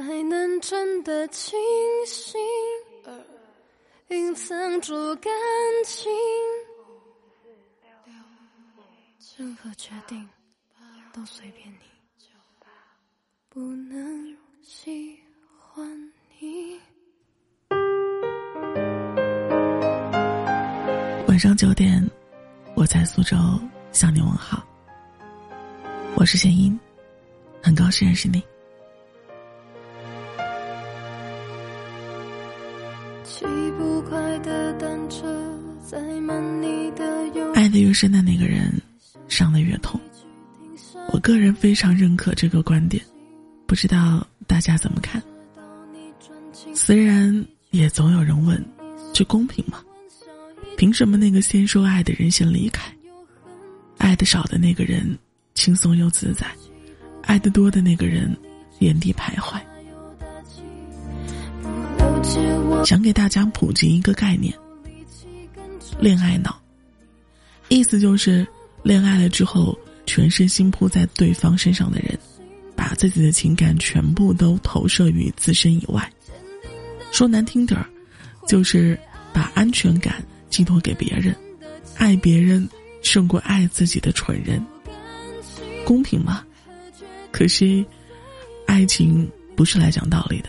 才能真的清醒，隐藏住感情。任何决定都随便你，不能喜欢你。晚上九点，我在苏州向你问好。我是贤英，很高兴认识你。骑不快的单车，载满你的爱的越深的那个人，伤的越痛。我个人非常认可这个观点，不知道大家怎么看？虽然也总有人问，这公平吗？凭什么那个先说爱的人先离开？爱的少的那个人轻松又自在，爱的多的那个人原地徘徊。想给大家普及一个概念：恋爱脑，意思就是恋爱了之后，全身心扑在对方身上的人，把自己的情感全部都投射于自身以外。说难听点儿，就是把安全感寄托给别人，爱别人胜过爱自己的蠢人。公平吗？可惜，爱情不是来讲道理的。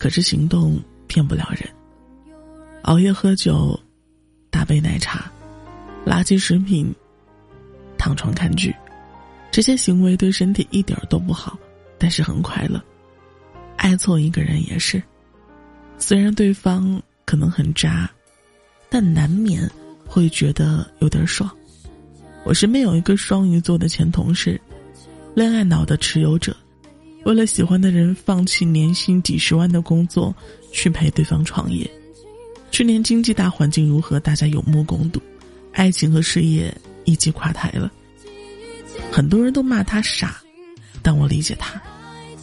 可是行动骗不了人，熬夜喝酒，大杯奶茶，垃圾食品，躺床看剧，这些行为对身体一点都不好，但是很快乐。爱错一个人也是，虽然对方可能很渣，但难免会觉得有点爽。我身边有一个双鱼座的前同事，恋爱脑的持有者。为了喜欢的人，放弃年薪几十万的工作，去陪对方创业。去年经济大环境如何，大家有目共睹，爱情和事业一起垮台了。很多人都骂他傻，但我理解他。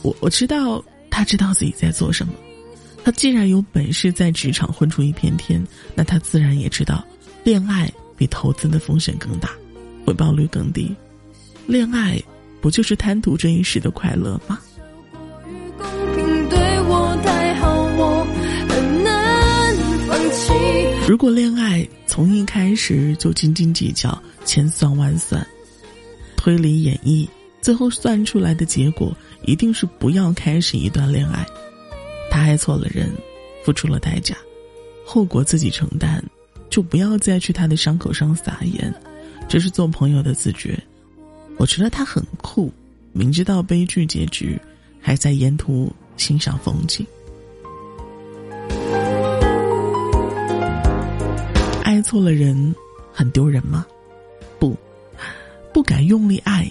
我我知道他知道自己在做什么。他既然有本事在职场混出一片天，那他自然也知道，恋爱比投资的风险更大，回报率更低。恋爱不就是贪图这一时的快乐吗？如果恋爱从一开始就斤斤计较、千算万算、推理演绎，最后算出来的结果一定是不要开始一段恋爱。他爱错了人，付出了代价，后果自己承担，就不要再去他的伤口上撒盐。这是做朋友的自觉。我觉得他很酷，明知道悲剧结局，还在沿途欣赏风景。错了人，很丢人吗？不，不敢用力爱，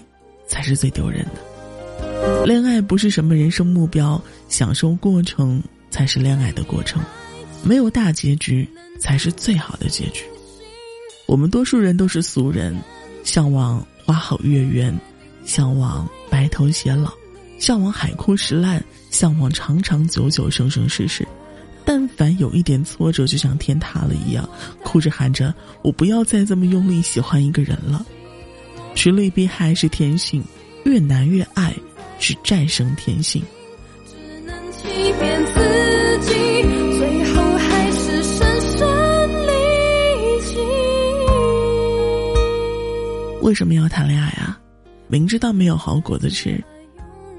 才是最丢人的。恋爱不是什么人生目标，享受过程才是恋爱的过程。没有大结局，才是最好的结局。我们多数人都是俗人，向往花好月圆，向往白头偕老，向往海枯石烂，向往长长久久，生生世世。但凡有一点挫折，就像天塌了一样，哭着喊着：“我不要再这么用力喜欢一个人了。”趋利避害是天性，越难越爱是战胜天性。只能欺骗自己，最后还是深深离奇。为什么要谈恋爱啊？明知道没有好果子吃，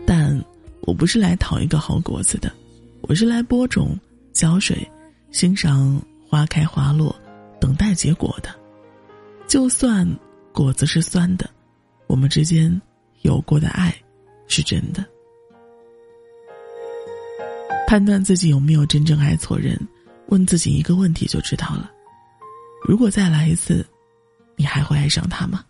但我不是来讨一个好果子的，我是来播种。浇水，欣赏花开花落，等待结果的。就算果子是酸的，我们之间有过的爱是真的。判断自己有没有真正爱错人，问自己一个问题就知道了：如果再来一次，你还会爱上他吗？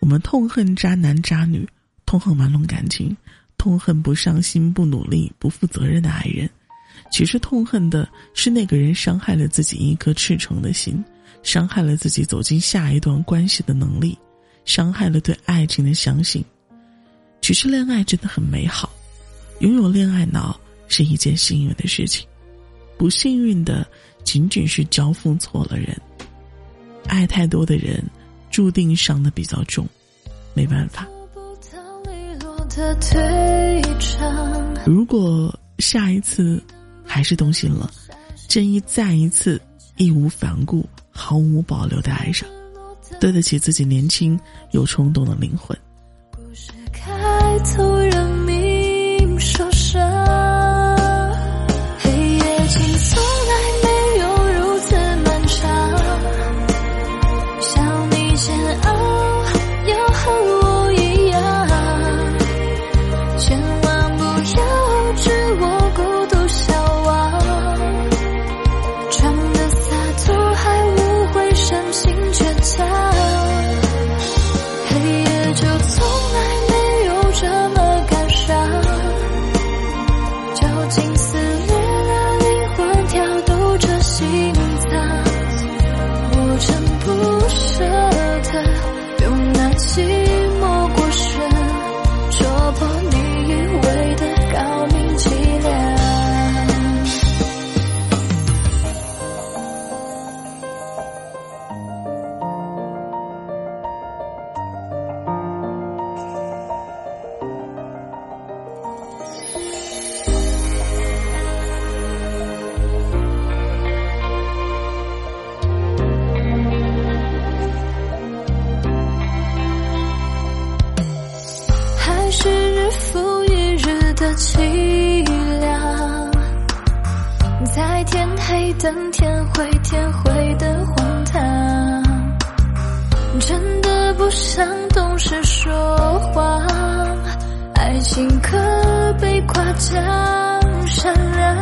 我们痛恨渣男渣女，痛恨玩弄感情，痛恨不上心、不努力、不负责任的爱人，其实痛恨的是那个人伤害了自己一颗赤诚的心，伤害了自己走进下一段关系的能力，伤害了对爱情的相信。其实恋爱真的很美好，拥有恋爱脑是一件幸运的事情，不幸运的仅仅是交付错了人。爱太多的人，注定伤的比较重，没办法。如果下一次还是动心了，建议再一次义无反顾、毫无保留地爱上，对得起自己年轻又冲动的灵魂。故事开头，人凄凉，在天黑等天灰，天灰的荒唐，真的不想懂事说谎，爱情可被夸奖善良，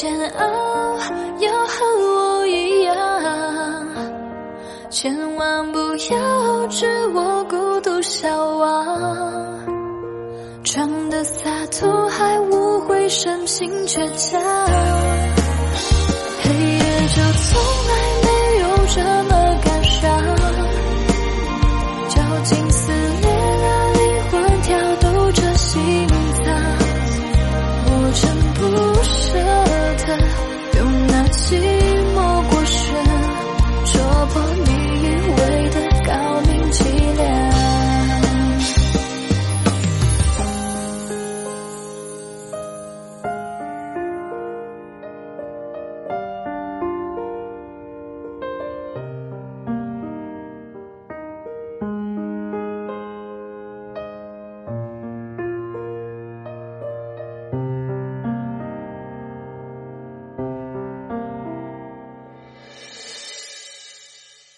煎熬，要和我一样，千万不要只我孤独消亡。装的洒脱，还误会深情倔强，黑夜就从。